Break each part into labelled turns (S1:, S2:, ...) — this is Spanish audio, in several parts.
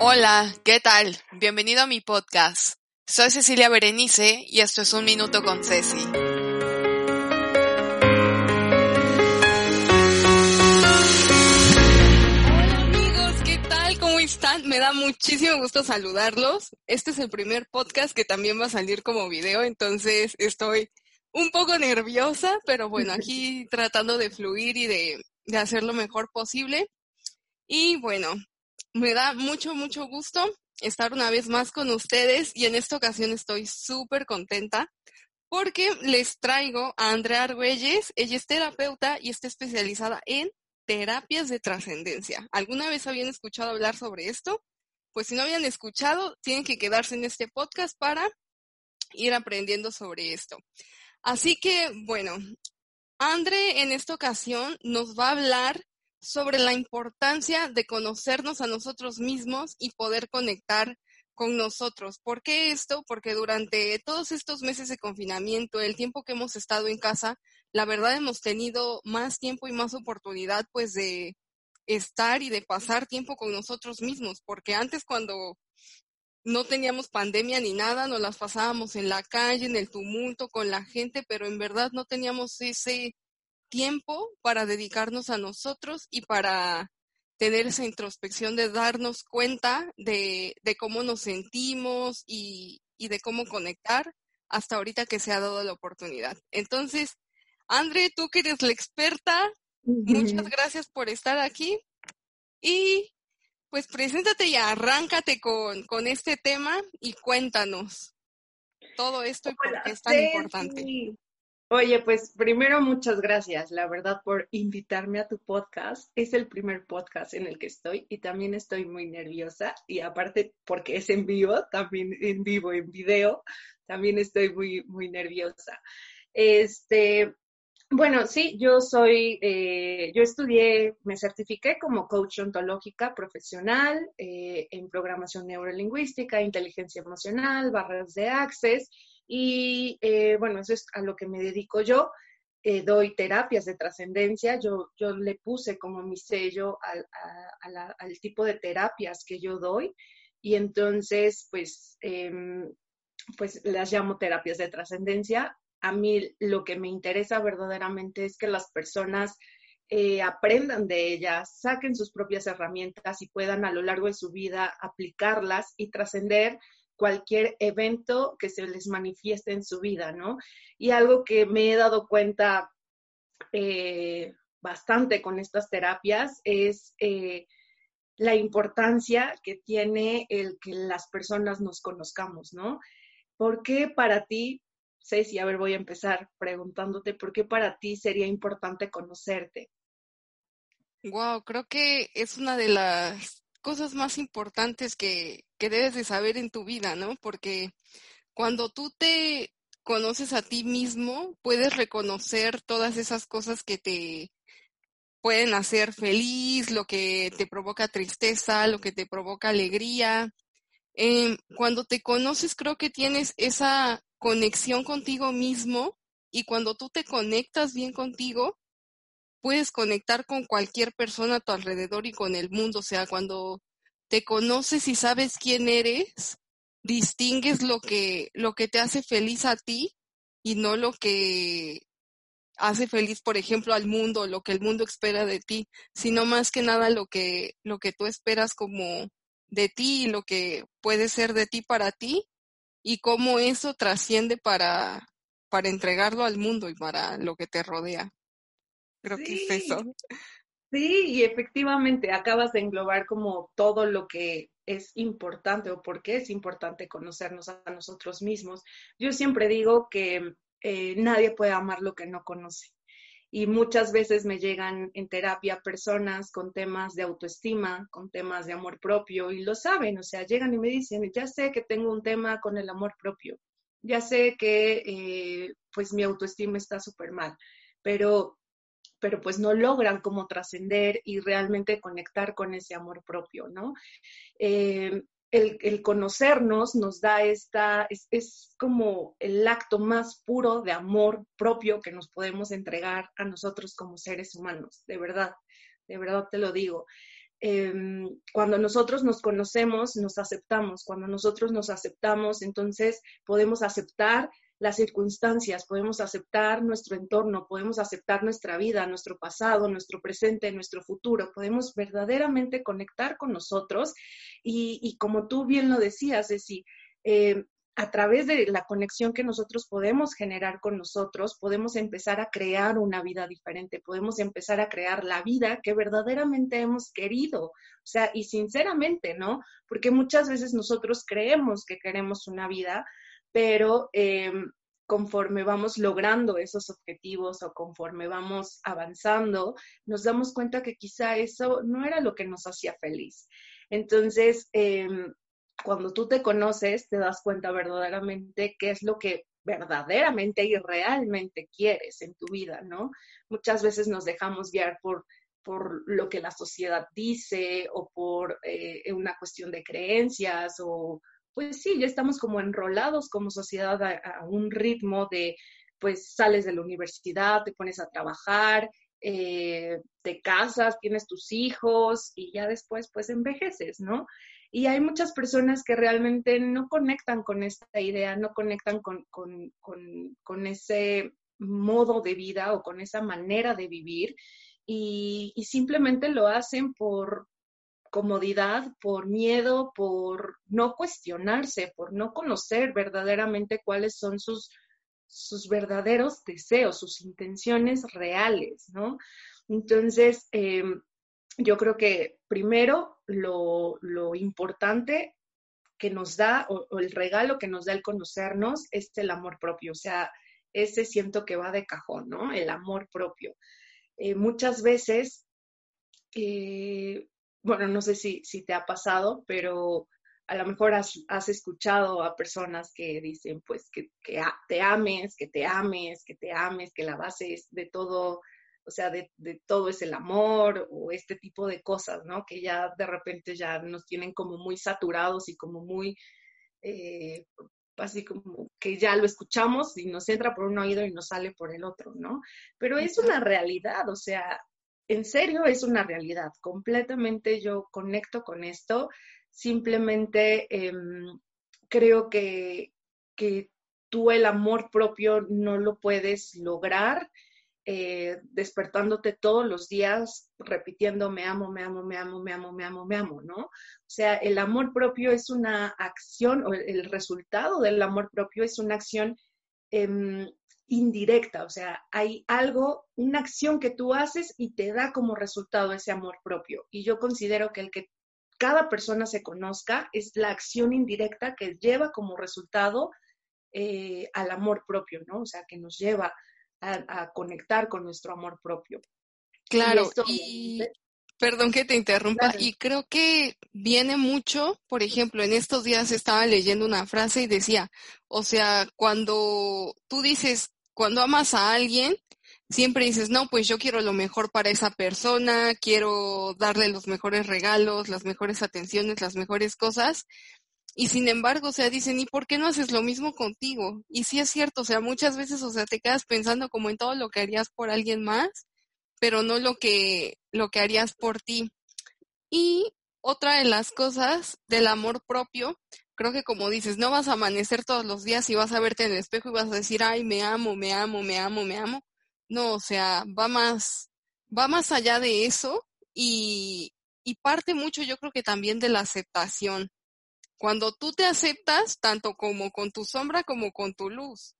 S1: Hola, ¿qué tal? Bienvenido a mi podcast. Soy Cecilia Berenice y esto es Un Minuto con Ceci. Me da muchísimo gusto saludarlos. Este es el primer podcast que también va a salir como video, entonces estoy un poco nerviosa, pero bueno, aquí tratando de fluir y de, de hacer lo mejor posible. Y bueno, me da mucho, mucho gusto estar una vez más con ustedes y en esta ocasión estoy súper contenta porque les traigo a Andrea Argüelles. Ella es terapeuta y está especializada en terapias de trascendencia. ¿Alguna vez habían escuchado hablar sobre esto? Pues si no habían escuchado, tienen que quedarse en este podcast para ir aprendiendo sobre esto. Así que, bueno, Andre en esta ocasión nos va a hablar sobre la importancia de conocernos a nosotros mismos y poder conectar con nosotros. ¿Por qué esto? Porque durante todos estos meses de confinamiento, el tiempo que hemos estado en casa, la verdad hemos tenido más tiempo y más oportunidad pues de estar y de pasar tiempo con nosotros mismos, porque antes cuando no teníamos pandemia ni nada, nos las pasábamos en la calle, en el tumulto, con la gente, pero en verdad no teníamos ese tiempo para dedicarnos a nosotros y para tener esa introspección de darnos cuenta de, de cómo nos sentimos y, y de cómo conectar hasta ahorita que se ha dado la oportunidad. Entonces, Andre, tú que eres la experta, muchas gracias por estar aquí y pues preséntate y arráncate con, con este tema y cuéntanos todo esto y por qué es tan importante.
S2: Oye, pues primero muchas gracias, la verdad, por invitarme a tu podcast. Es el primer podcast en el que estoy y también estoy muy nerviosa y aparte porque es en vivo, también en vivo, en video, también estoy muy, muy nerviosa. Este, bueno, sí, yo soy, eh, yo estudié, me certifiqué como coach ontológica profesional eh, en programación neurolingüística, inteligencia emocional, barras de access y eh, bueno, eso es a lo que me dedico yo. Eh, doy terapias de trascendencia. Yo, yo le puse como mi sello al, al, tipo de terapias que yo doy. Y entonces, pues, em, pues las llamo terapias de trascendencia. A mí lo que me interesa verdaderamente es que las personas eh, aprendan de ellas, saquen sus propias herramientas y puedan a lo largo de su vida aplicarlas y trascender cualquier evento que se les manifieste en su vida, ¿no? Y algo que me he dado cuenta eh, bastante con estas terapias es eh, la importancia que tiene el que las personas nos conozcamos, ¿no? ¿Por qué para ti, Ceci, a ver, voy a empezar preguntándote, ¿por qué para ti sería importante conocerte?
S1: Wow, creo que es una de las cosas más importantes que, que debes de saber en tu vida, ¿no? Porque cuando tú te conoces a ti mismo, puedes reconocer todas esas cosas que te pueden hacer feliz, lo que te provoca tristeza, lo que te provoca alegría. Em, cuando te conoces, creo que tienes esa conexión contigo mismo y cuando tú te conectas bien contigo, puedes conectar con cualquier persona a tu alrededor y con el mundo. O sea, cuando te conoces y sabes quién eres, distingues lo que, lo que te hace feliz a ti y no lo que hace feliz, por ejemplo, al mundo, lo que el mundo espera de ti, sino más que nada lo que, lo que tú esperas como de ti y lo que puede ser de ti para ti y cómo eso trasciende para, para entregarlo al mundo y para lo que te rodea. Creo que es eso.
S2: Sí, y efectivamente acabas de englobar como todo lo que es importante o por qué es importante conocernos a nosotros mismos. Yo siempre digo que eh, nadie puede amar lo que no conoce. Y muchas veces me llegan en terapia personas con temas de autoestima, con temas de amor propio, y lo saben, o sea, llegan y me dicen, ya sé que tengo un tema con el amor propio, ya sé que eh, pues mi autoestima está súper mal, pero, pero pues no logran como trascender y realmente conectar con ese amor propio, ¿no? Eh, el, conocernos nos da esta, es, como el acto más puro de amor propio que nos podemos entregar a nosotros como seres humanos, de verdad, de verdad te lo digo. Em, cuando nosotros nos conocemos, nos aceptamos. Cuando nosotros nos aceptamos, entonces podemos aceptar las circunstancias, podemos aceptar nuestro entorno, podemos aceptar nuestra vida, nuestro pasado, nuestro presente, nuestro futuro, podemos verdaderamente conectar con nosotros y, como tú bien lo decías, es eh, a través de la conexión que nosotros podemos generar con nosotros, podemos empezar a crear una vida diferente, podemos empezar a crear la vida que verdaderamente hemos querido. O sea, y sinceramente, ¿no? Porque muchas veces nosotros creemos que queremos una vida, pero em, conforme vamos logrando esos objetivos o conforme vamos avanzando, nos damos cuenta que quizá eso no era lo que nos hacía feliz. Entonces, em, cuando tú te conoces, te das cuenta verdaderamente qué es lo que verdaderamente y realmente quieres en tu vida, ¿no? Muchas veces nos dejamos guiar por, por lo que la sociedad dice o por eh, una cuestión de creencias o, pues sí, ya estamos como enrolados como sociedad a, un ritmo de, pues sales de la universidad, te pones a trabajar, eh, te casas, tienes tus hijos y ya después pues envejeces, ¿no? Y hay muchas personas que realmente no conectan con esta idea, no conectan con, con, con, ese modo de vida o con esa manera de vivir y, y simplemente lo hacen por, comodidad, por miedo, por no cuestionarse, por no conocer verdaderamente cuáles son sus, sus verdaderos deseos, sus intenciones reales, ¿no? Entonces, em, yo creo que primero lo, importante que nos da o, el regalo que nos da el conocernos es el amor propio, o sea, ese siento que va de cajón, ¿no? El amor propio. Eh, muchas veces eh, bueno, no sé si, si te ha pasado, pero a lo mejor has, escuchado a personas que dicen, pues, que, te ames, que te ames, que te ames, que la base es de todo, o sea, de, todo es el amor o este tipo de cosas, ¿no? Que ya de repente ya nos tienen como muy saturados y como muy, eh, así como que ya lo escuchamos y nos entra por un oído y nos sale por el otro, ¿no? Pero es una realidad, o sea, en serio es una realidad. Completamente yo conecto con esto. Simplemente em, creo que, que, tú el amor propio no lo puedes lograr eh, despertándote todos los días repitiendo me amo, me amo, me amo, me amo, me amo, me amo, ¿no? O sea, el amor propio es una acción, o el resultado del amor propio es una acción em, indirecta, o sea, hay algo, una acción que tú haces y te da como resultado ese amor propio. Y yo considero que el que cada persona se conozca es la acción indirecta que lleva como resultado eh, al amor propio, ¿no? O sea, que nos lleva a, conectar con nuestro amor propio.
S1: Claro, y, perdón que te interrumpa, y creo que viene mucho, por ejemplo, en estos días estaba leyendo una frase y decía, o sea, cuando tú dices, cuando amas a alguien, siempre dices, no, pues yo quiero lo mejor para esa persona, quiero darle los mejores regalos, las mejores atenciones, las mejores cosas. Y sin embargo, o sea, dicen, ¿y por qué no haces lo mismo contigo? Y sí es cierto, o sea, muchas veces, o sea, te quedas pensando como en todo lo que harías por alguien más, pero no lo que, lo que harías por ti. Y otra de las cosas del amor propio creo que como dices, no vas a amanecer todos los días y vas a verte en el espejo y vas a decir, ay, me amo, me amo, me amo, me amo. No, o sea, va más, va más allá de eso y, y parte mucho yo creo que también de la aceptación. Cuando tú te aceptas, tanto como con tu sombra como con tu luz.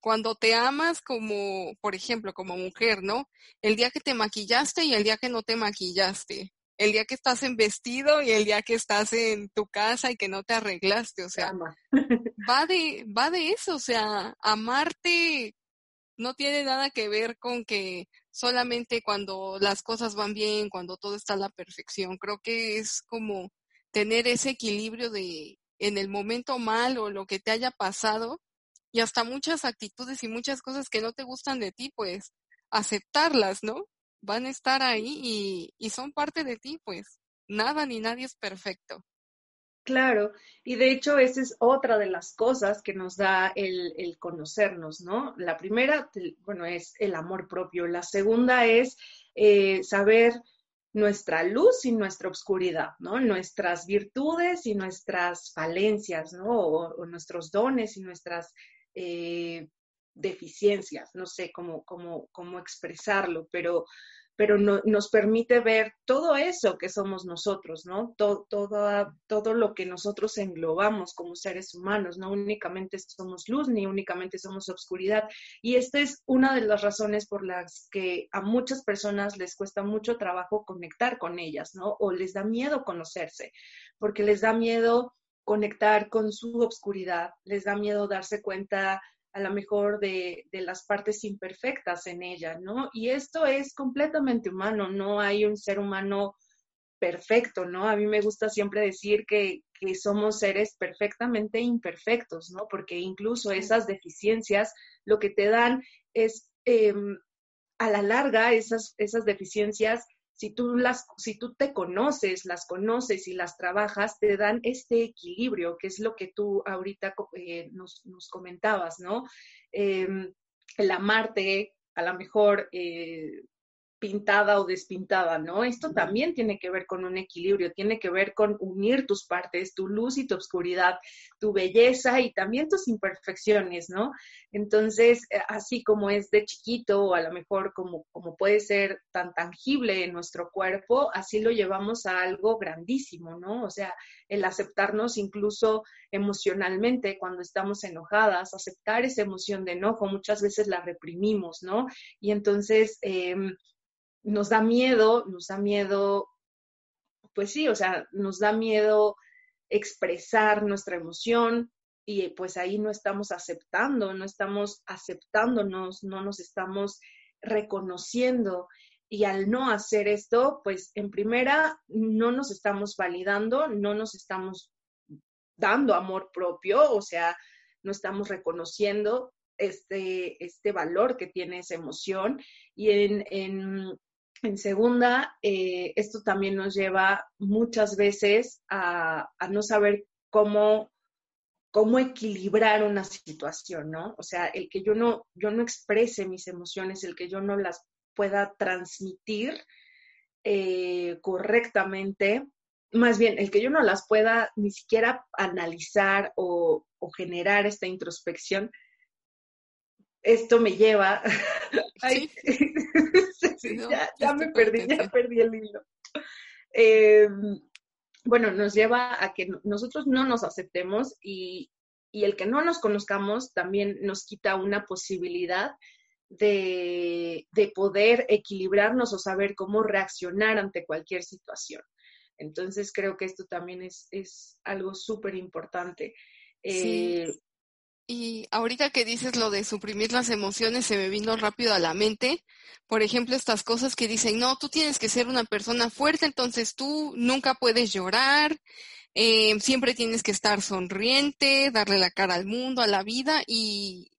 S1: cuando te amas como, por ejemplo, como mujer, ¿no? El día que te maquillaste y el día que no te maquillaste. El día que estás en vestido y el día que estás en tu casa y que no te arreglaste, o sea, va de, va de eso, o sea, amarte no tiene nada que ver con que solamente cuando las cosas van bien, cuando todo está a la perfección. Creo que es como tener ese equilibrio de en el momento mal o lo que te haya pasado y hasta muchas actitudes y muchas cosas que no te gustan de ti, pues aceptarlas, ¿no? Van a estar ahí y, son parte de ti, pues nada ni nadie es perfecto.
S2: Claro, y de hecho esa es otra de las cosas que nos da el, el, conocernos, ¿no? La primera, bueno, es el amor propio. La segunda es eh, saber nuestra luz y nuestra oscuridad, ¿no? Nuestras virtudes y nuestras falencias, ¿no? O, nuestros dones y nuestras eh, deficiencias, no sé cómo, cómo, cómo expresarlo, pero pero no, nos permite ver todo eso que somos nosotros, ¿no? Todo, todo, todo lo que nosotros englobamos como seres humanos, no únicamente somos luz ni únicamente somos obscuridad. Y esta es una de las razones por las que a muchas personas les cuesta mucho trabajo conectar con ellas, ¿no? O les da miedo conocerse, porque les da miedo conectar con su obscuridad, les da miedo darse cuenta a lo mejor de, las partes imperfectas en ella, ¿no? Y esto es completamente humano, no hay un ser humano perfecto, ¿no? A mí me gusta siempre decir que, somos seres perfectamente imperfectos, ¿no? Porque incluso esas deficiencias lo que te dan es, em, a la larga, esas, esas deficiencias si tú, las, si tú te conoces, las conoces y las trabajas, te dan este equilibrio, que es lo que tú ahorita eh, nos, comentabas, ¿no? Em, el amarte, a lo mejor eh, pintada o despintada, ¿no? Esto también tiene que ver con un equilibrio, tiene que ver con unir tus partes, tu luz y tu oscuridad, tu belleza y también tus imperfecciones, ¿no? Entonces, eh, así como es de chiquito o a lo mejor como, como puede ser tan tangible en nuestro cuerpo, así lo llevamos a algo grandísimo, ¿no? O sea, el aceptarnos incluso emocionalmente cuando estamos enojadas, aceptar esa emoción de enojo, muchas veces la reprimimos, ¿no? Y entonces... Eh, nos da miedo, nos da miedo, pues sí, o sea, nos da miedo expresar nuestra emoción y pues ahí no estamos aceptando, no estamos aceptándonos, no nos estamos reconociendo. Y al no hacer esto, pues en primera no nos estamos validando, no nos estamos dando amor propio, o sea, no estamos reconociendo este, este valor que tiene esa emoción. Y en, en, en segunda, eh, esto también nos lleva muchas veces a, no saber cómo, cómo equilibrar una situación, ¿no? O sea, el que yo no, yo no exprese mis emociones, el que yo no las pueda transmitir eh, correctamente, más bien, el que yo no las pueda ni siquiera analizar o, generar esta introspección, esto me lleva ya, me perdí, ya perdí el hilo. Em, bueno, nos lleva a que nosotros no nos aceptemos y, el que no nos conozcamos también nos quita una posibilidad de, poder equilibrarnos o saber cómo reaccionar ante cualquier situación. Entonces creo que esto también es, es algo súper importante.
S1: Eh, y ahorita que dices lo de suprimir las emociones, se me vino rápido a la mente. Por ejemplo, estas cosas que dicen, no, tú tienes que ser una persona fuerte, entonces tú nunca puedes llorar, eh, siempre tienes que estar sonriente, darle la cara al mundo, a la vida y,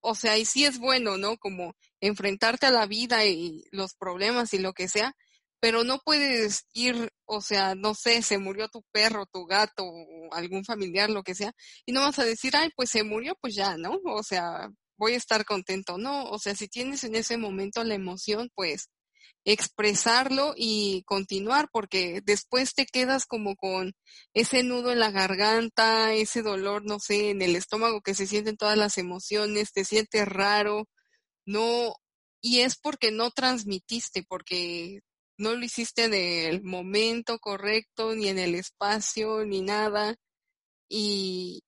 S1: o sea, y sí es bueno, ¿no? Como enfrentarte a la vida y los problemas y lo que sea, pero no puedes ir, o sea, no sé, se murió tu perro, tu gato, algún familiar, lo que sea, y no vas a decir, ay, pues se murió, pues ya, ¿no? O sea, voy a estar contento, ¿no? O sea, si tienes en ese momento la emoción, pues expresarlo y continuar, porque después te quedas como con ese nudo en la garganta, ese dolor, no sé, en el estómago que se sienten todas las emociones, te sientes raro, no, y es porque no transmitiste, porque no lo hiciste en el momento correcto, ni en el espacio, ni nada. Y,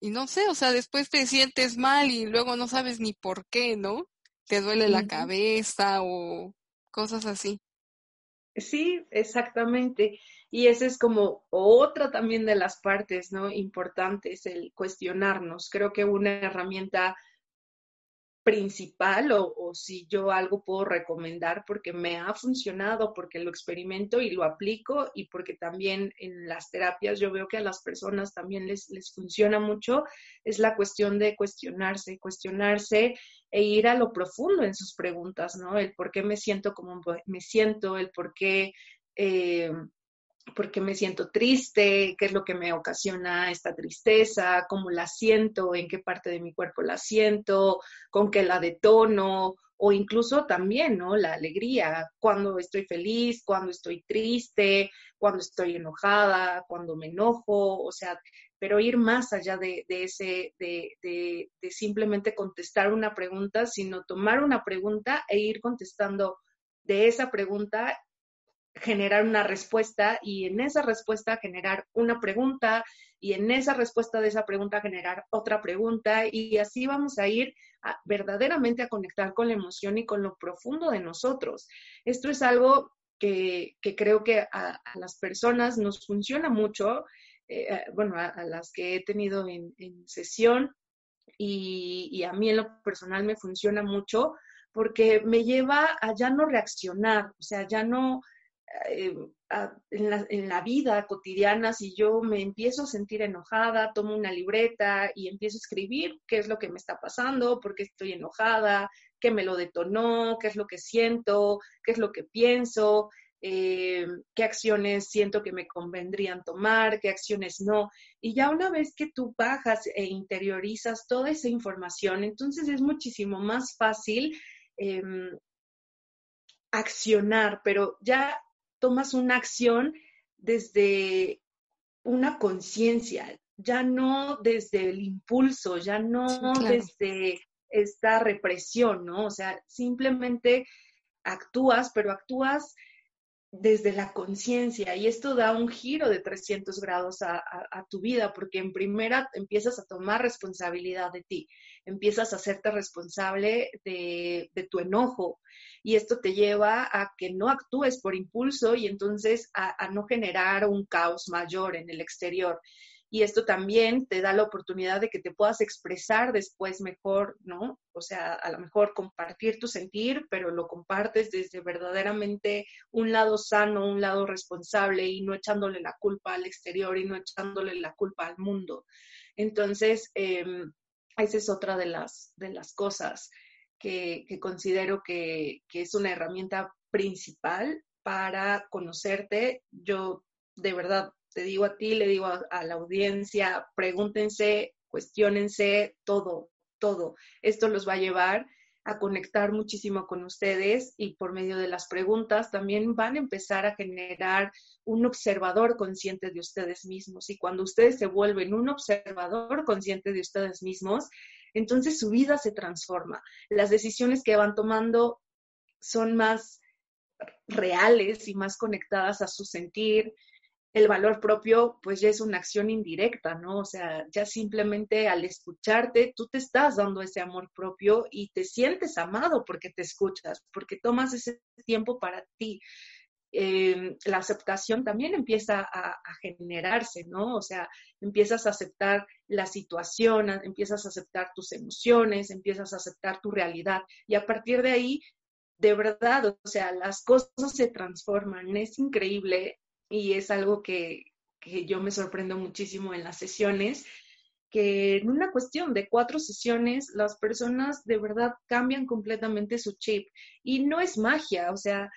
S1: y no sé, o sea, después te sientes mal y luego no sabes ni por qué, ¿no? Te duele la cabeza o cosas así.
S2: Sí, exactamente. Y esa es como otra también de las partes, ¿no? Importantes, el cuestionarnos. Creo que una herramienta principal o, si yo algo puedo recomendar porque me ha funcionado, porque lo experimento y lo aplico y porque también en las terapias yo veo que a las personas también les, les funciona mucho, es la cuestión de cuestionarse, cuestionarse e ir a lo profundo en sus preguntas, ¿no? El por qué me siento como me siento, el por qué... Eh, por qué me siento triste, qué es lo que me ocasiona esta tristeza, cómo la siento, en qué parte de mi cuerpo la siento, con qué la detono, o incluso también, ¿no? La alegría, cuando estoy feliz, cuando estoy triste, cuando estoy enojada, cuando me enojo, o sea, pero ir más allá de, ese, de, de, de simplemente contestar una pregunta, sino tomar una pregunta e ir contestando de esa pregunta generar una respuesta y en esa respuesta generar una pregunta y en esa respuesta de esa pregunta generar otra pregunta y así vamos a ir verdaderamente a conectar con la emoción y con lo profundo de nosotros. Esto es algo que, creo que a, las personas nos funciona mucho, eh, bueno, a, las que he tenido en, sesión y, y a mí en lo personal me funciona mucho porque me lleva a ya no reaccionar, o sea, ya no eh, en, la, vida cotidiana, si yo me empiezo a sentir enojada, tomo una libreta y empiezo a escribir qué es lo que me está pasando, por qué estoy enojada, qué me lo detonó, qué es lo que siento, qué es lo que pienso, eh, qué acciones siento que me convendrían tomar, qué acciones no. Y ya una vez que tú bajas e interiorizas toda esa información, entonces es muchísimo más fácil em, accionar, pero ya tomas una acción desde una conciencia, ya no desde el impulso, ya no desde esta represión, ¿no? O sea, simplemente actúas, pero actúas desde la conciencia y esto da un giro de 300 grados a, tu vida porque en primera empiezas a tomar responsabilidad de ti, empiezas a hacerte responsable de, tu enojo y esto te lleva a que no actúes por impulso y entonces a no generar un caos mayor en el exterior y esto también te da la oportunidad de que te puedas expresar después mejor, ¿no? O sea, a lo mejor compartir tu sentir, pero lo compartes desde verdaderamente un lado sano, un lado responsable y no echándole la culpa al exterior y no echándole la culpa al mundo. Entonces, em, esa es otra de las, de las cosas que, que considero que, que es una herramienta principal para conocerte. Yo de verdad te digo a ti, le digo a, la audiencia, pregúntense, cuestionense todo, todo. Esto los va a llevar a conectar muchísimo con ustedes y por medio de las preguntas también van a empezar a generar un observador consciente de ustedes mismos. Y cuando ustedes se vuelven un observador consciente de ustedes mismos, entonces su vida se transforma. Las decisiones que van tomando son más reales y más conectadas a su sentir, el valor propio pues ya es una acción indirecta, ¿no? O sea, ya simplemente al escucharte, tú te estás dando ese amor propio y te sientes amado porque te escuchas, porque tomas ese tiempo para ti. Em, la aceptación también empieza a, a, generarse, ¿no? O sea, empiezas a aceptar la situación, empiezas a aceptar tus emociones, empiezas a aceptar tu realidad y a partir de ahí, de verdad, o sea, las cosas se transforman, es increíble y es algo que, yo me sorprendo muchísimo en las sesiones, que en una cuestión de cuatro sesiones las personas de verdad cambian completamente su chip. Y no es magia, o sea,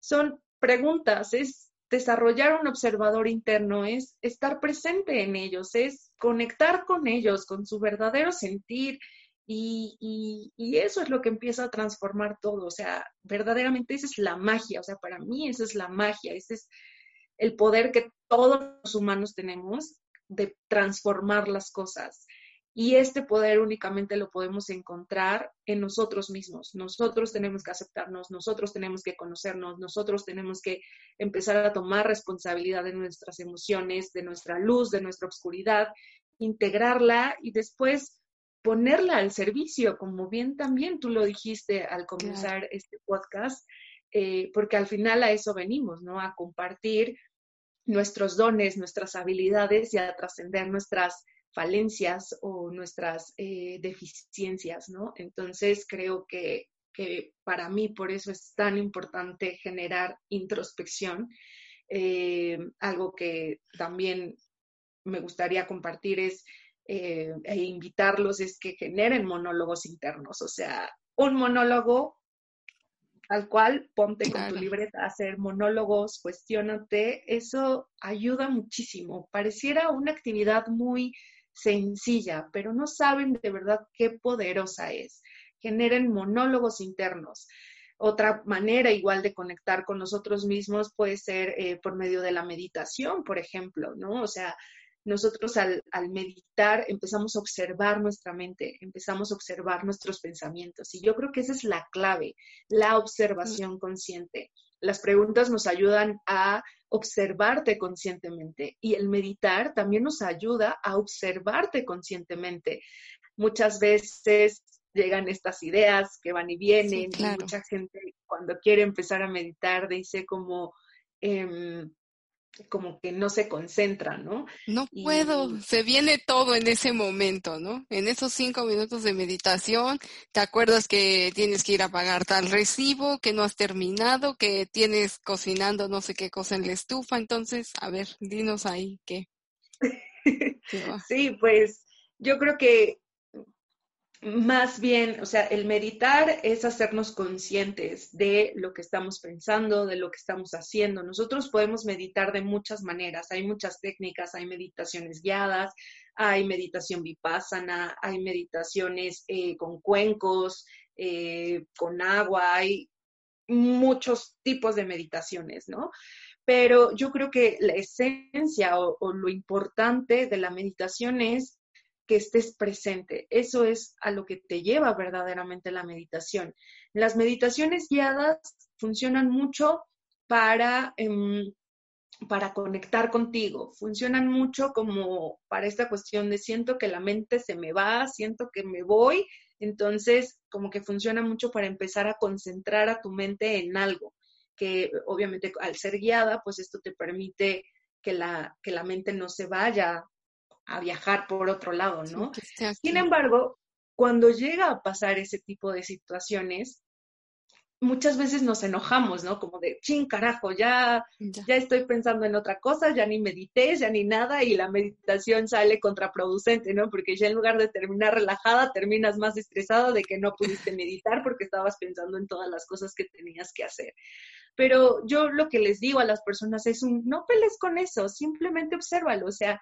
S2: son preguntas, es desarrollar un observador interno, es estar presente en ellos, es conectar con ellos, con su verdadero sentir y, y, y, eso es lo que empieza a transformar todo, o sea, verdaderamente esa es la magia, o sea, para mí esa es la magia, ese es el poder que todos los humanos tenemos de transformar las cosas. Y este poder únicamente lo podemos encontrar en nosotros mismos. Nosotros tenemos que aceptarnos, nosotros tenemos que conocernos, nosotros tenemos que empezar a tomar responsabilidad de nuestras emociones, de nuestra luz, de nuestra oscuridad integrarla y después ponerla al servicio, como bien también tú lo dijiste al comenzar este podcast, eh, porque al final a eso venimos, ¿no? A compartir nuestros dones, nuestras habilidades y a trascender nuestras falencias o nuestras eh, deficiencias, ¿no? Entonces creo que, que, para mí por eso es tan importante generar introspección. Eh, algo que también me gustaría compartir es e invitarlos es que generen monólogos internos, o sea, un monólogo al cual ponte con tu libreta a hacer monólogos, cuestionate, eso ayuda muchísimo. Pareciera una actividad muy sencilla, pero no saben de verdad qué poderosa es. Generen monólogos internos. Otra manera igual de conectar con nosotros mismos puede ser eh, por medio de la meditación, por ejemplo, ¿no? O sea, nosotros al, meditar empezamos a observar nuestra mente, empezamos a observar nuestros pensamientos. Y yo creo que esa es la clave, la observación consciente. Las preguntas nos ayudan a observarte conscientemente y el meditar también nos ayuda a observarte conscientemente. Muchas veces llegan estas ideas que van y vienen y mucha gente cuando quiere empezar a meditar dice como... Em, como que no se concentra, ¿no?
S1: No puedo, se viene todo en ese momento, ¿no? En esos cinco minutos de meditación, te acuerdas que tienes que ir a pagar tal recibo, que no has terminado, que tienes cocinando no sé qué cosa en la estufa, entonces, a ver, dinos ahí qué.
S2: sí, pues yo creo que más bien, o sea, el meditar es hacernos conscientes de lo que estamos pensando, de lo que estamos haciendo. Nosotros podemos meditar de muchas maneras. Hay muchas técnicas, hay meditaciones guiadas, hay meditación vipassana, hay meditaciones eh, con cuencos, eh, con agua, hay muchos tipos de meditaciones, ¿no? Pero yo creo que la esencia o lo importante de la meditación es que estés presente. Eso es a lo que te lleva verdaderamente la meditación. Las meditaciones guiadas funcionan mucho para, em, para conectar contigo, funcionan mucho como para esta cuestión de siento que la mente se me va, siento que me voy, entonces como que funciona mucho para empezar a concentrar a tu mente en algo, que obviamente al ser guiada, pues esto te permite que la, que la mente no se vaya a viajar por otro lado, ¿no? Sin embargo, cuando llega a pasar ese tipo de situaciones, muchas veces nos enojamos, ¿no? Como de, ching, carajo, ya, ya, estoy pensando en otra cosa, ya ni medité, ya ni nada, y la meditación sale contraproducente, ¿no? Porque ya en lugar de terminar relajada, terminas más estresado de que no pudiste meditar porque estabas pensando en todas las cosas que tenías que hacer. Pero yo lo que les digo a las personas es un, no peles con eso, simplemente obsérvalo, o sea,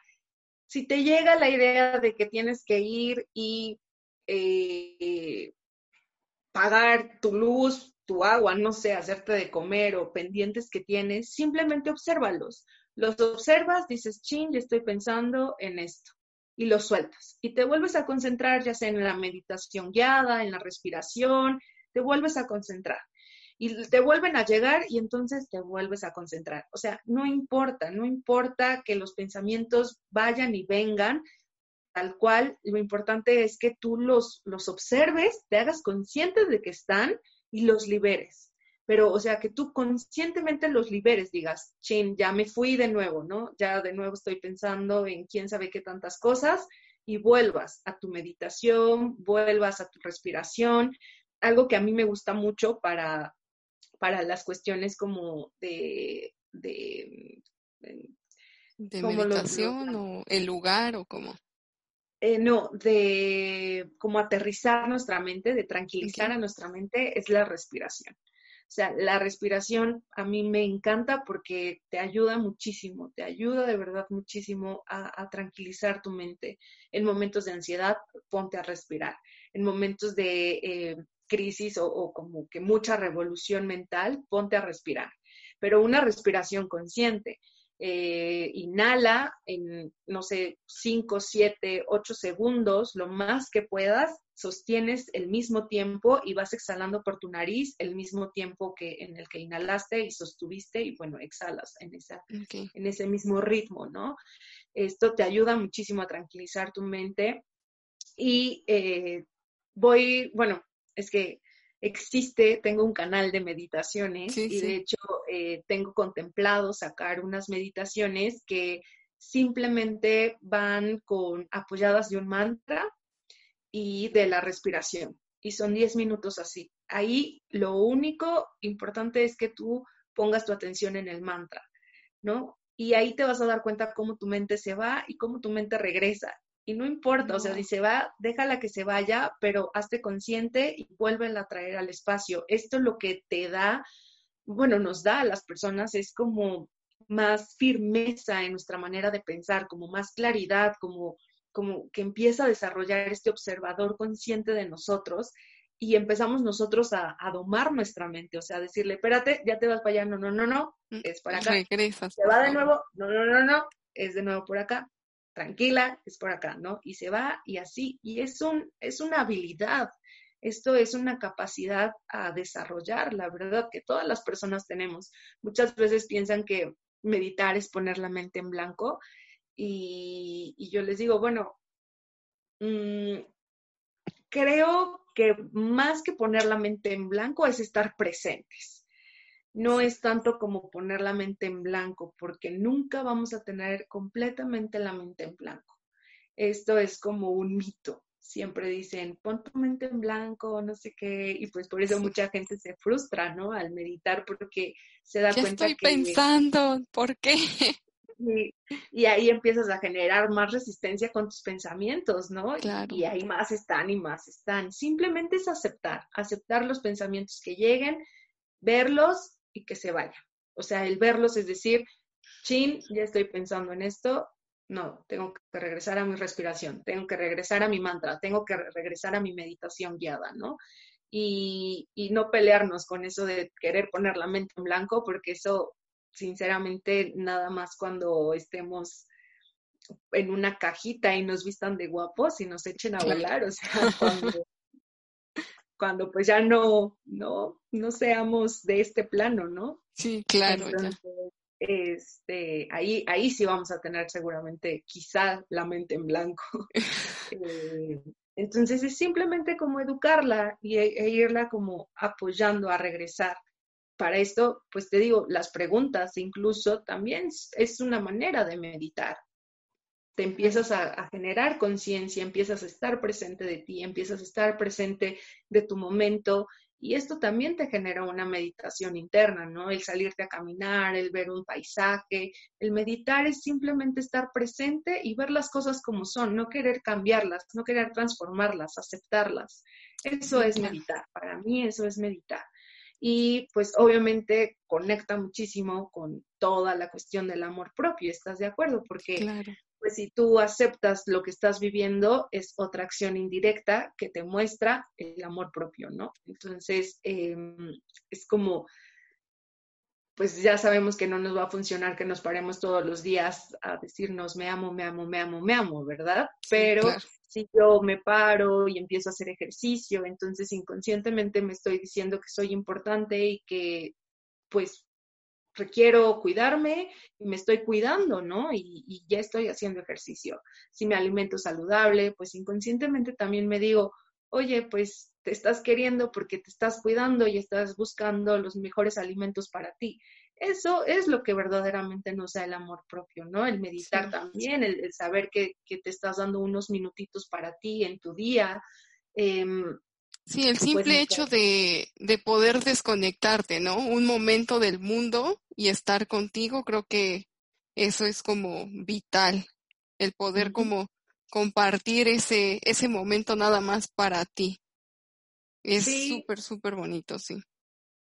S2: si te llega la idea de que tienes que ir y eh, pagar tu luz, tu agua, no sé, hacerte de comer o pendientes que tienes, simplemente obsérvalos. Los observas, dices, chin, ya estoy pensando en esto. Y los sueltas. Y te vuelves a concentrar ya sea en la meditación guiada, en la respiración, te vuelves a concentrar y te vuelven a llegar y entonces te vuelves a concentrar. O sea, no importa, no importa que los pensamientos vayan y vengan, tal cual, lo importante es que tú los, los observes, te hagas conscientes de que están y los liberes. Pero, o sea, que tú conscientemente los liberes, digas, chin, ya me fui de nuevo, ¿no? Ya de nuevo estoy pensando en quién sabe qué tantas cosas y vuelvas a tu meditación, vuelvas a tu respiración. Algo que a mí me gusta mucho para, para las cuestiones como de...
S1: ¿De, meditación o el lugar o cómo?
S2: Eh, no, de como aterrizar nuestra mente, de tranquilizar a nuestra mente, es la respiración. O sea, la respiración a mí me encanta porque te ayuda muchísimo, te ayuda de verdad muchísimo a, tranquilizar tu mente. En momentos de ansiedad, ponte a respirar. En momentos de eh, crisis o, como que mucha revolución mental, ponte a respirar, pero una respiración consciente. eh, inhala en, no sé, 5, 7, 8 segundos, lo más que puedas, sostienes el mismo tiempo y vas exhalando por tu nariz el mismo tiempo que en el que inhalaste y sostuviste y bueno, exhalas en, esa, en ese mismo ritmo, ¿no? Esto te ayuda muchísimo a tranquilizar tu mente y eh, voy, bueno, es que existe, tengo un canal de meditaciones y de hecho eh, tengo contemplado sacar unas meditaciones que simplemente van con apoyadas de un mantra y de la respiración. Y son 10 minutos así. Ahí lo único importante es que tú pongas tu atención en el mantra, ¿no? Y ahí te vas a dar cuenta cómo tu mente se va y cómo tu mente regresa. Y no importa, o sea, si se va, déjala que se vaya, pero hazte consciente y vuélvela a traer al espacio. Esto lo que te da, bueno, nos da a las personas es como más firmeza en nuestra manera de pensar, como más claridad, como, como que empieza a desarrollar este observador consciente de nosotros y empezamos nosotros a, domar nuestra mente, o sea, decirle, espérate, ya te vas para allá, no, no, no, no, mm, es para acá. Se va de nuevo, no, no, no, no, es de nuevo por acá tranquila, es por acá, ¿no? Y se va y así, y es, un, es una habilidad, esto es una capacidad a desarrollar, la verdad, que todas las personas tenemos. Muchas veces piensan que meditar es poner la mente en blanco y, yo les digo, bueno, mm, creo que más que poner la mente en blanco es estar presentes no es tanto como poner la mente en blanco, porque nunca vamos a tener completamente la mente en blanco. Esto es como un mito. Siempre dicen, pon tu mente en blanco, no sé qué, y pues por eso mucha gente se frustra, ¿no? Al meditar porque se da
S1: ya
S2: cuenta
S1: estoy pensando, ¿por qué?
S2: Y, y, ahí empiezas a generar más resistencia con tus pensamientos, ¿no?
S1: Claro.
S2: Y ahí más están y más están. Simplemente es aceptar, aceptar los pensamientos que lleguen, verlos y que se vaya. O sea, el verlos es decir, chin, ya estoy pensando en esto, no, tengo que regresar a mi respiración, tengo que regresar a mi mantra, tengo que regresar a mi meditación guiada, ¿no? Y, y no pelearnos con eso de querer poner la mente en blanco, porque eso, sinceramente, nada más cuando estemos en una cajita y nos vistan de guapos y nos echen a volar, o sea, cuando cuando pues ya no, no, no seamos de este plano, ¿no?
S1: Sí, claro.
S2: Este, ahí, ahí sí vamos a tener seguramente quizá la mente en blanco. Eh, entonces es simplemente como educarla y, e, irla como apoyando a regresar. Para esto, pues te digo, las preguntas incluso también es una manera de meditar te empiezas a, generar conciencia, empiezas a estar presente de ti, empiezas a estar presente de tu momento y esto también te genera una meditación interna, ¿no? El salirte a caminar, el ver un paisaje, el meditar es simplemente estar presente y ver las cosas como son, no querer cambiarlas, no querer transformarlas, aceptarlas. Eso es meditar, para mí eso es meditar. Y pues obviamente conecta muchísimo con toda la cuestión del amor propio, ¿estás de acuerdo? Porque
S1: claro
S2: pues si tú aceptas lo que estás viviendo, es otra acción indirecta que te muestra el amor propio, ¿no? Entonces, em, es como, pues ya sabemos que no nos va a funcionar que nos paremos todos los días a decirnos, me amo, me amo, me amo, me amo, ¿verdad? Pero si yo me paro y empiezo a hacer ejercicio, entonces inconscientemente me estoy diciendo que soy importante y que pues requiero cuidarme y me estoy cuidando, ¿no? Y, ya estoy haciendo ejercicio. Si me alimento saludable, pues inconscientemente también me digo, oye, pues te estás queriendo porque te estás cuidando y estás buscando los mejores alimentos para ti. Eso es lo que verdaderamente nos da el amor propio, ¿no? El meditar también, el, saber que, te estás dando unos minutitos para ti en tu día. Em,
S1: Sí, el simple hecho de, de poder desconectarte, ¿no? Un momento del mundo y estar contigo, creo que eso es como vital, el poder como compartir ese, ese momento nada más para ti. Es súper, súper bonito, sí.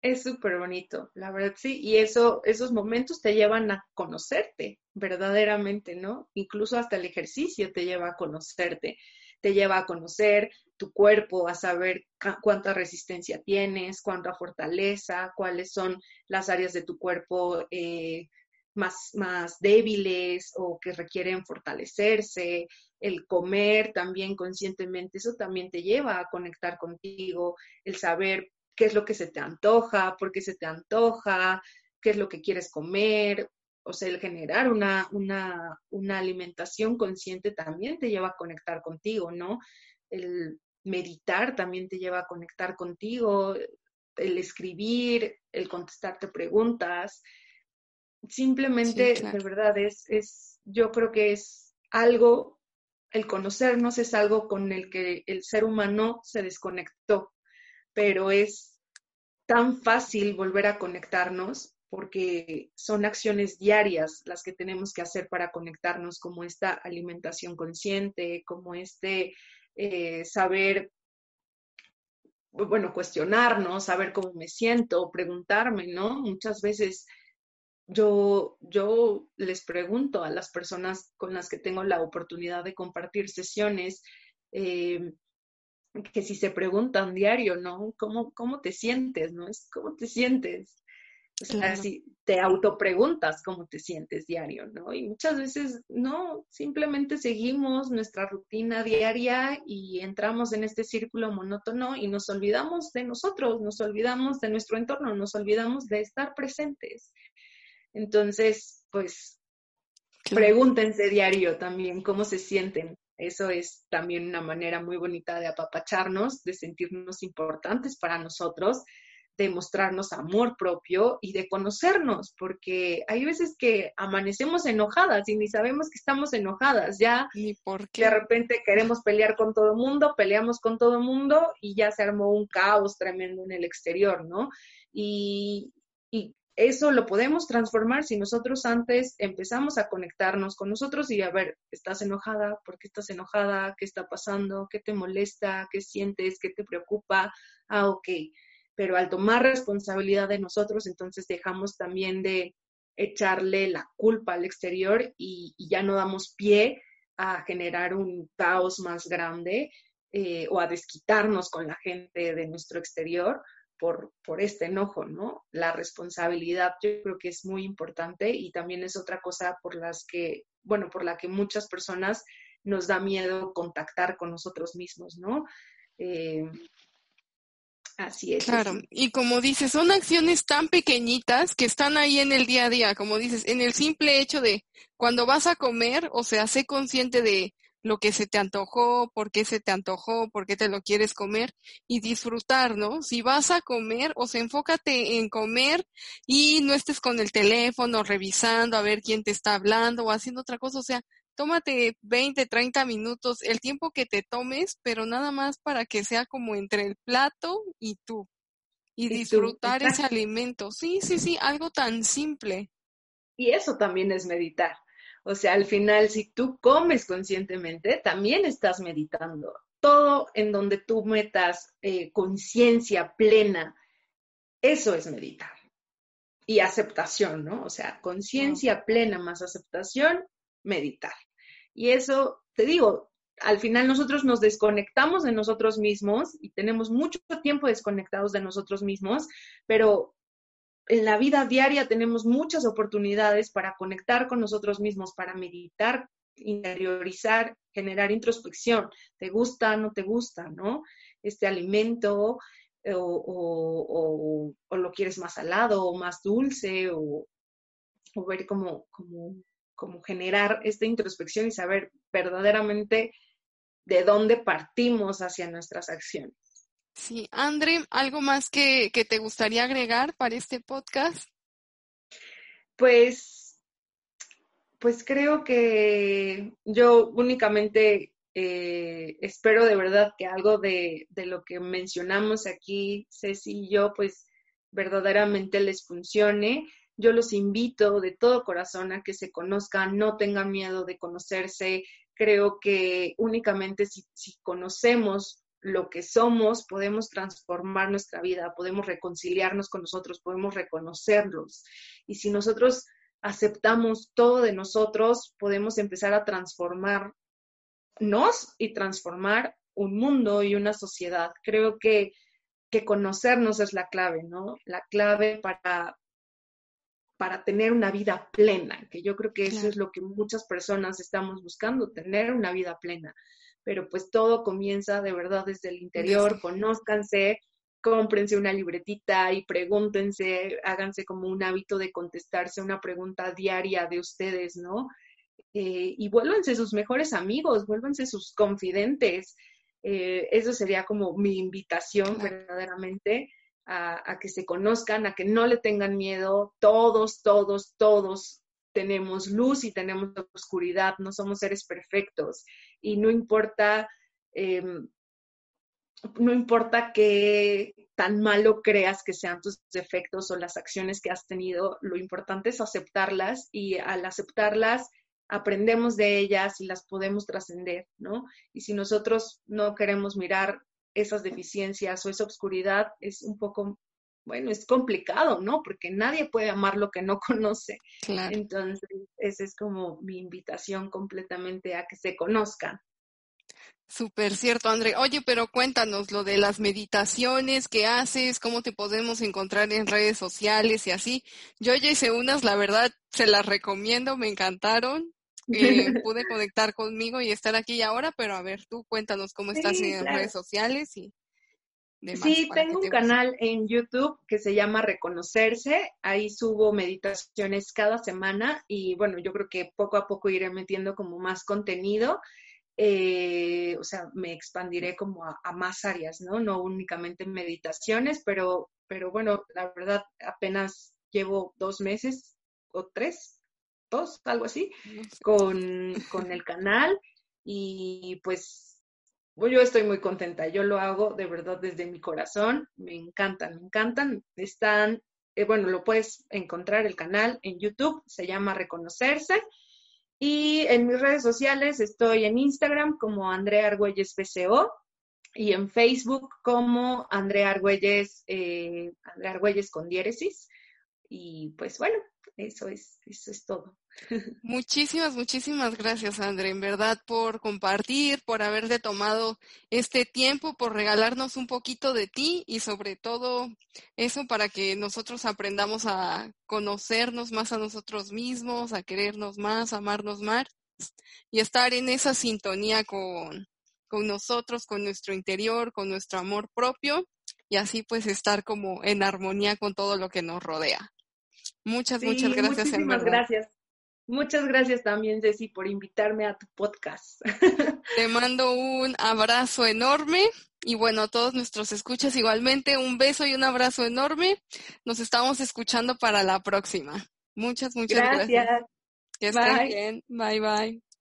S2: Es súper bonito, la verdad, sí. Y eso, esos momentos te llevan a conocerte verdaderamente, ¿no? Incluso hasta el ejercicio te lleva a conocerte te lleva a conocer tu cuerpo, a saber cuánta resistencia tienes, cuánta fortaleza, cuáles son las áreas de tu cuerpo eh, más, más débiles o que requieren fortalecerse, el comer también conscientemente, eso también te lleva a conectar contigo, el saber qué es lo que se te antoja, por qué se te antoja, qué es lo que quieres comer, o sea, el generar una, una, una alimentación consciente también te lleva a conectar contigo, ¿no? El meditar también te lleva a conectar contigo, el escribir, el contestarte preguntas. Simplemente, de verdad, es, es, yo creo que es algo, el conocernos es algo con el que el ser humano se desconectó, pero es tan fácil volver a conectarnos porque son acciones diarias las que tenemos que hacer para conectarnos, como esta alimentación consciente, como este eh, saber, bueno, cuestionarnos, saber cómo me siento, preguntarme, ¿no? Muchas veces yo, yo les pregunto a las personas con las que tengo la oportunidad de compartir sesiones, eh, que si se preguntan diario, ¿no? ¿Cómo, ¿Cómo te sientes? ¿No? Es cómo te sientes. O sea, si te autopreguntas cómo te sientes diario, ¿no? Y muchas veces no, simplemente seguimos nuestra rutina diaria y entramos en este círculo monótono y nos olvidamos de nosotros, nos olvidamos de nuestro entorno, nos olvidamos de estar presentes. Entonces, pues, pregúntense diario también cómo se sienten. Eso es también una manera muy bonita de apapacharnos, de sentirnos importantes para nosotros de mostrarnos amor propio y de conocernos, porque hay veces que amanecemos enojadas y ni sabemos que estamos enojadas, ya
S1: ¿Y por
S2: de repente queremos pelear con todo el mundo, peleamos con todo el mundo y ya se armó un caos tremendo en el exterior, ¿no? Y, y eso lo podemos transformar si nosotros antes empezamos a conectarnos con nosotros y a ver, ¿estás enojada? ¿Por qué estás enojada? ¿Qué está pasando? ¿Qué te molesta? ¿Qué sientes? ¿Qué te preocupa? Ah, ok pero al tomar responsabilidad de nosotros, entonces dejamos también de echarle la culpa al exterior y, ya no damos pie a generar un caos más grande eh, o a desquitarnos con la gente de nuestro exterior por, por este enojo, ¿no? La responsabilidad yo creo que es muy importante y también es otra cosa por las que, bueno, por la que muchas personas nos da miedo contactar con nosotros mismos, ¿no? Eh, Así es.
S1: Claro, y como dices, son acciones tan pequeñitas que están ahí en el día a día, como dices, en el simple hecho de cuando vas a comer, o sea, sé consciente de lo que se te antojó, por qué se te antojó, por qué te lo quieres comer y disfrutar, ¿no? Si vas a comer, o sea, enfócate en comer y no estés con el teléfono revisando a ver quién te está hablando o haciendo otra cosa, o sea, tómate 20, 30 minutos, el tiempo que te tomes, pero nada más para que sea como entre el plato y tú. Y, disfrutar ese alimento. Sí, sí, sí, algo tan simple.
S2: Y eso también es meditar. O sea, al final, si tú comes conscientemente, también estás meditando. Todo en donde tú metas eh, conciencia plena, eso es meditar. Y aceptación, ¿no? O sea, conciencia plena más aceptación, meditar. Y eso, te digo, al final nosotros nos desconectamos de nosotros mismos y tenemos mucho tiempo desconectados de nosotros mismos, pero en la vida diaria tenemos muchas oportunidades para conectar con nosotros mismos, para meditar, interiorizar, generar introspección. ¿Te gusta, no te gusta, no? Este alimento eh, o, lo quieres más salado o más dulce o, ver cómo, cómo como generar esta introspección y saber verdaderamente de dónde partimos hacia nuestras acciones.
S1: Sí, André, ¿algo más que, te gustaría agregar para este podcast?
S2: Pues, pues creo que yo únicamente eh, espero de verdad que algo de, de, lo que mencionamos aquí, Ceci y yo, pues verdaderamente les funcione yo los invito de todo corazón a que se conozcan, no tengan miedo de conocerse. Creo que únicamente si, conocemos lo que somos, podemos transformar nuestra vida, podemos reconciliarnos con nosotros, podemos reconocerlos. Y si nosotros aceptamos todo de nosotros, podemos empezar a transformarnos y transformar un mundo y una sociedad. Creo que, que conocernos es la clave, ¿no? La clave para para tener una vida plena, que yo creo que eso es lo que muchas personas estamos buscando, tener una vida plena. Pero pues todo comienza de verdad desde el interior, conózcanse, cómprense una libretita y pregúntense, háganse como un hábito de contestarse una pregunta diaria de ustedes, ¿no? Eh, y vuélvanse sus mejores amigos, vuélvanse sus confidentes. Eh, eso sería como mi invitación verdaderamente a, que se conozcan, a que no le tengan miedo. Todos, todos, todos tenemos luz y tenemos oscuridad, no somos seres perfectos y no importa, em, no importa qué tan malo creas que sean tus defectos o las acciones que has tenido, lo importante es aceptarlas y al aceptarlas aprendemos de ellas y las podemos trascender, ¿no? Y si nosotros no queremos mirar esas deficiencias o esa oscuridad es un poco, bueno, es complicado, ¿no? Porque nadie puede amar lo que no conoce. Entonces, esa es como mi invitación completamente a que se conozcan.
S1: Súper cierto, André. Oye, pero cuéntanos lo de las meditaciones que haces, cómo te podemos encontrar en redes sociales y así. Yo ya hice unas, la verdad, se las recomiendo, me encantaron. Eh, pude conectar conmigo y estar aquí ahora, pero a ver, tú cuéntanos cómo estás en redes sociales y
S2: Sí, tengo un canal en YouTube que se llama Reconocerse. Ahí subo meditaciones cada semana y bueno, yo creo que poco a poco iré metiendo como más contenido. Eh, o sea, me expandiré como a, a, más áreas, ¿no? No únicamente meditaciones, pero, pero bueno, la verdad apenas llevo dos meses o tres algo así, con, con el canal y pues yo estoy muy contenta, yo lo hago de verdad desde mi corazón, me encantan, me encantan, están, eh, bueno, lo puedes encontrar el canal en YouTube, se llama Reconocerse, y en mis redes sociales estoy en Instagram como Andrea Argüelles PCO y en Facebook como Andrea Argüelles, eh, Andrea Argüelles con diéresis. Y pues bueno, eso es, eso es todo.
S1: Muchísimas, muchísimas gracias, André, en verdad, por compartir, por haberte tomado este tiempo, por regalarnos un poquito de ti y sobre todo eso para que nosotros aprendamos a conocernos más a nosotros mismos, a querernos más, a amarnos más y estar en esa sintonía con, con nosotros, con nuestro interior, con nuestro amor propio y así pues estar como en armonía con todo lo que nos rodea. Muchas, muchas gracias.
S2: Muchísimas gracias. Muchas gracias también, Ceci, por invitarme a tu podcast.
S1: Te mando un abrazo enorme y bueno, a todos nuestros escuchas igualmente, un beso y un abrazo enorme. Nos estamos escuchando para la próxima. Muchas, muchas gracias. gracias. Que estén bien. Bye, bye.